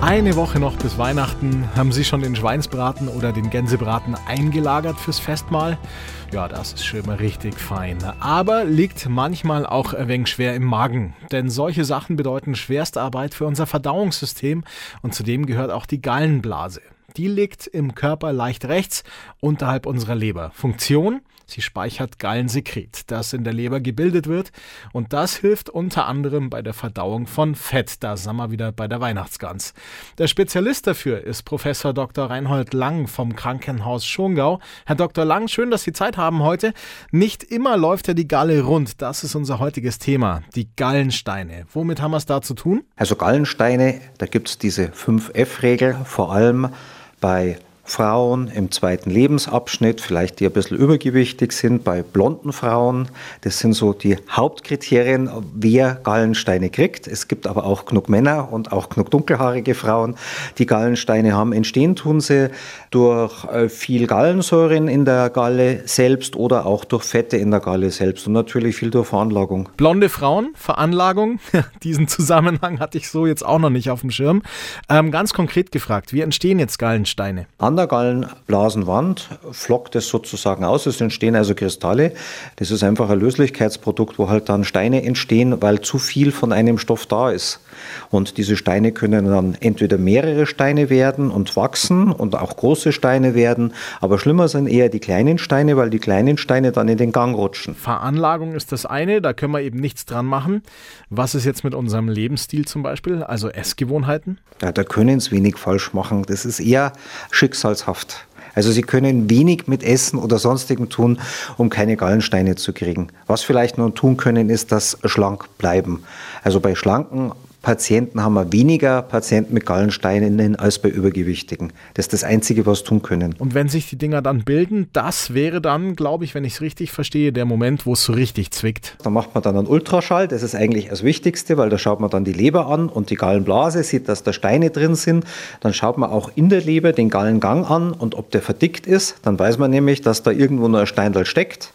Eine Woche noch bis Weihnachten. Haben Sie schon den Schweinsbraten oder den Gänsebraten eingelagert fürs Festmahl? Ja, das ist schon mal richtig fein. Aber liegt manchmal auch ein wenig schwer im Magen. Denn solche Sachen bedeuten Schwerstarbeit für unser Verdauungssystem und zudem gehört auch die Gallenblase. Die liegt im Körper leicht rechts unterhalb unserer Leber. Funktion? Sie speichert Gallensekret, das in der Leber gebildet wird und das hilft unter anderem bei der Verdauung von Fett. Da sind wir wieder bei der Weihnachtsgans. Der Spezialist dafür ist Professor Dr. Reinhold Lang vom Krankenhaus Schongau. Herr Dr. Lang, schön, dass Sie Zeit haben heute. Nicht immer läuft ja die Galle rund. Das ist unser heutiges Thema. Die Gallensteine. Womit haben wir es da zu tun? Also Gallensteine, da gibt es diese 5F-Regel, vor allem bei Frauen im zweiten Lebensabschnitt, vielleicht die ein bisschen übergewichtig sind, bei blonden Frauen. Das sind so die Hauptkriterien, wer Gallensteine kriegt. Es gibt aber auch genug Männer und auch genug dunkelhaarige Frauen, die Gallensteine haben. Entstehen tun sie durch äh, viel Gallensäuren in der Galle selbst oder auch durch Fette in der Galle selbst und natürlich viel durch Veranlagung. Blonde Frauen, Veranlagung, diesen Zusammenhang hatte ich so jetzt auch noch nicht auf dem Schirm. Ähm, ganz konkret gefragt, wie entstehen jetzt Gallensteine? An der Gallenblasenwand flockt es sozusagen aus. Es entstehen also Kristalle. Das ist einfach ein Löslichkeitsprodukt, wo halt dann Steine entstehen, weil zu viel von einem Stoff da ist. Und diese Steine können dann entweder mehrere Steine werden und wachsen und auch große Steine werden. Aber schlimmer sind eher die kleinen Steine, weil die kleinen Steine dann in den Gang rutschen. Veranlagung ist das eine, da können wir eben nichts dran machen. Was ist jetzt mit unserem Lebensstil zum Beispiel, also Essgewohnheiten? Ja, da können Sie wenig falsch machen. Das ist eher schicksalshaft. Also Sie können wenig mit Essen oder sonstigem tun, um keine Gallensteine zu kriegen. Was vielleicht nur tun können, ist das schlank bleiben. Also bei schlanken Patienten haben wir weniger Patienten mit Gallensteinen als bei Übergewichtigen. Das ist das Einzige, was tun können. Und wenn sich die Dinger dann bilden, das wäre dann, glaube ich, wenn ich es richtig verstehe, der Moment, wo es so richtig zwickt. Da macht man dann einen Ultraschall, das ist eigentlich das Wichtigste, weil da schaut man dann die Leber an und die Gallenblase, sieht, dass da Steine drin sind. Dann schaut man auch in der Leber den Gallengang an und ob der verdickt ist. Dann weiß man nämlich, dass da irgendwo noch ein Steindal steckt.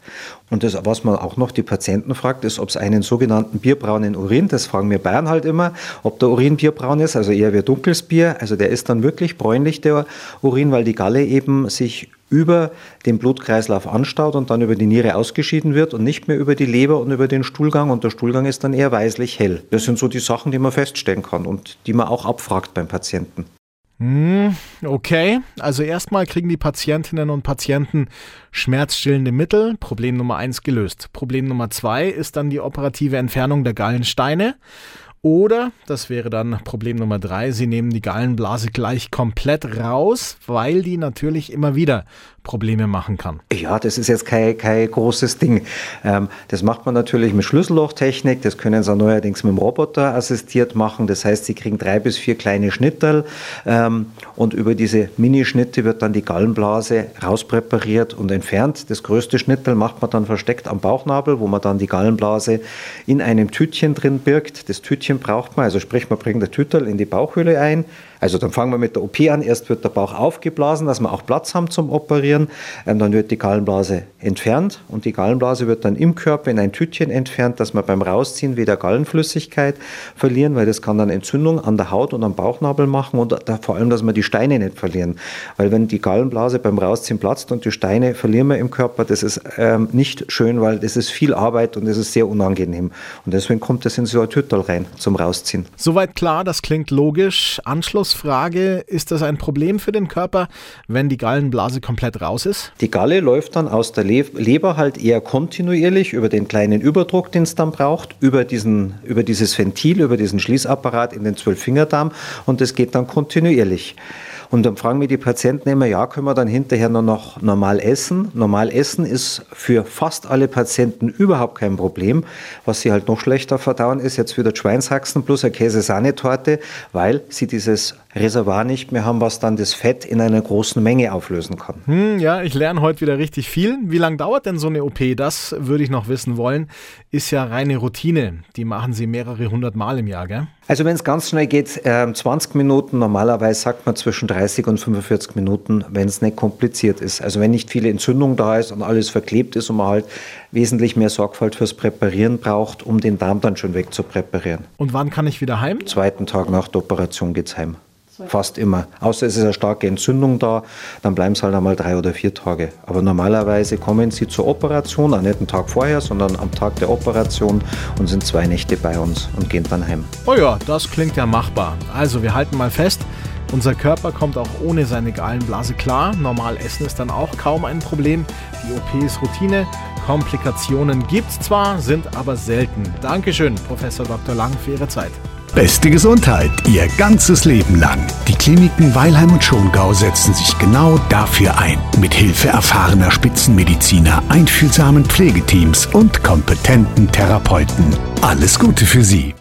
Und das, was man auch noch die Patienten fragt, ist, ob es einen sogenannten bierbraunen Urin, das fragen wir Bayern halt immer, ob der Urin bierbraun ist, also eher wie dunkles Bier. Also der ist dann wirklich bräunlich, der Urin, weil die Galle eben sich über den Blutkreislauf anstaut und dann über die Niere ausgeschieden wird und nicht mehr über die Leber und über den Stuhlgang. Und der Stuhlgang ist dann eher weißlich hell. Das sind so die Sachen, die man feststellen kann und die man auch abfragt beim Patienten. Hm, okay, also erstmal kriegen die Patientinnen und Patienten schmerzstillende Mittel. Problem Nummer eins gelöst. Problem Nummer zwei ist dann die operative Entfernung der Gallensteine. Oder, das wäre dann Problem Nummer drei, Sie nehmen die Gallenblase gleich komplett raus, weil die natürlich immer wieder Probleme machen kann. Ja, das ist jetzt kein, kein großes Ding. Ähm, das macht man natürlich mit Schlüssellochtechnik, das können Sie neuerdings mit dem Roboter assistiert machen. Das heißt, Sie kriegen drei bis vier kleine Schnitterl ähm, und über diese Minischnitte wird dann die Gallenblase rauspräpariert und entfernt. Das größte Schnittel macht man dann versteckt am Bauchnabel, wo man dann die Gallenblase in einem Tütchen drin birgt. Das Tütchen braucht man, also sprich, man bringt das Tüttel in die Bauchhöhle ein, also dann fangen wir mit der OP an. Erst wird der Bauch aufgeblasen, dass wir auch Platz haben zum Operieren. Ähm, dann wird die Gallenblase entfernt und die Gallenblase wird dann im Körper in ein Tütchen entfernt, dass wir beim Rausziehen wieder Gallenflüssigkeit verlieren, weil das kann dann Entzündung an der Haut und am Bauchnabel machen und da, vor allem, dass wir die Steine nicht verlieren. Weil wenn die Gallenblase beim Rausziehen platzt und die Steine verlieren wir im Körper, das ist ähm, nicht schön, weil das ist viel Arbeit und das ist sehr unangenehm. Und deswegen kommt das in so ein Tüttel rein zum Rausziehen. Soweit klar, das klingt logisch. Anschluss Frage, ist das ein Problem für den Körper, wenn die Gallenblase komplett raus ist? Die Galle läuft dann aus der Leber halt eher kontinuierlich über den kleinen Überdruck, den es dann braucht, über, diesen, über dieses Ventil, über diesen Schließapparat in den Zwölffingerdarm und das geht dann kontinuierlich. Und dann fragen mir die Patienten immer, ja, können wir dann hinterher nur noch normal essen? Normal essen ist für fast alle Patienten überhaupt kein Problem. Was sie halt noch schlechter verdauen, ist jetzt wieder Schweinshaxen plus eine Käse-Sahnetorte, weil sie dieses Reservoir nicht mehr haben, was dann das Fett in einer großen Menge auflösen kann. Hm, ja, ich lerne heute wieder richtig viel. Wie lange dauert denn so eine OP? Das würde ich noch wissen wollen. Ist ja reine Routine. Die machen Sie mehrere hundert Mal im Jahr, gell? Also wenn es ganz schnell geht, äh, 20 Minuten. Normalerweise sagt man zwischen 30 und 45 Minuten, wenn es nicht kompliziert ist. Also wenn nicht viele Entzündung da ist und alles verklebt ist und man halt wesentlich mehr Sorgfalt fürs Präparieren braucht, um den Darm dann schon wegzupräparieren. Und wann kann ich wieder heim? Zweiten Tag nach der Operation geht's heim. Fast immer. Außer es ist eine starke Entzündung da, dann bleiben es halt einmal drei oder vier Tage. Aber normalerweise kommen sie zur Operation, auch nicht einen Tag vorher, sondern am Tag der Operation und sind zwei Nächte bei uns und gehen dann heim. Oh ja, das klingt ja machbar. Also wir halten mal fest, unser Körper kommt auch ohne seine Gallenblase klar. Normal essen ist dann auch kaum ein Problem. Die OP ist Routine. Komplikationen gibt's zwar, sind aber selten. Dankeschön, Professor Dr. Lang, für Ihre Zeit. Beste Gesundheit Ihr ganzes Leben lang. Die Kliniken Weilheim und Schongau setzen sich genau dafür ein. Mit Hilfe erfahrener Spitzenmediziner, einfühlsamen Pflegeteams und kompetenten Therapeuten. Alles Gute für Sie.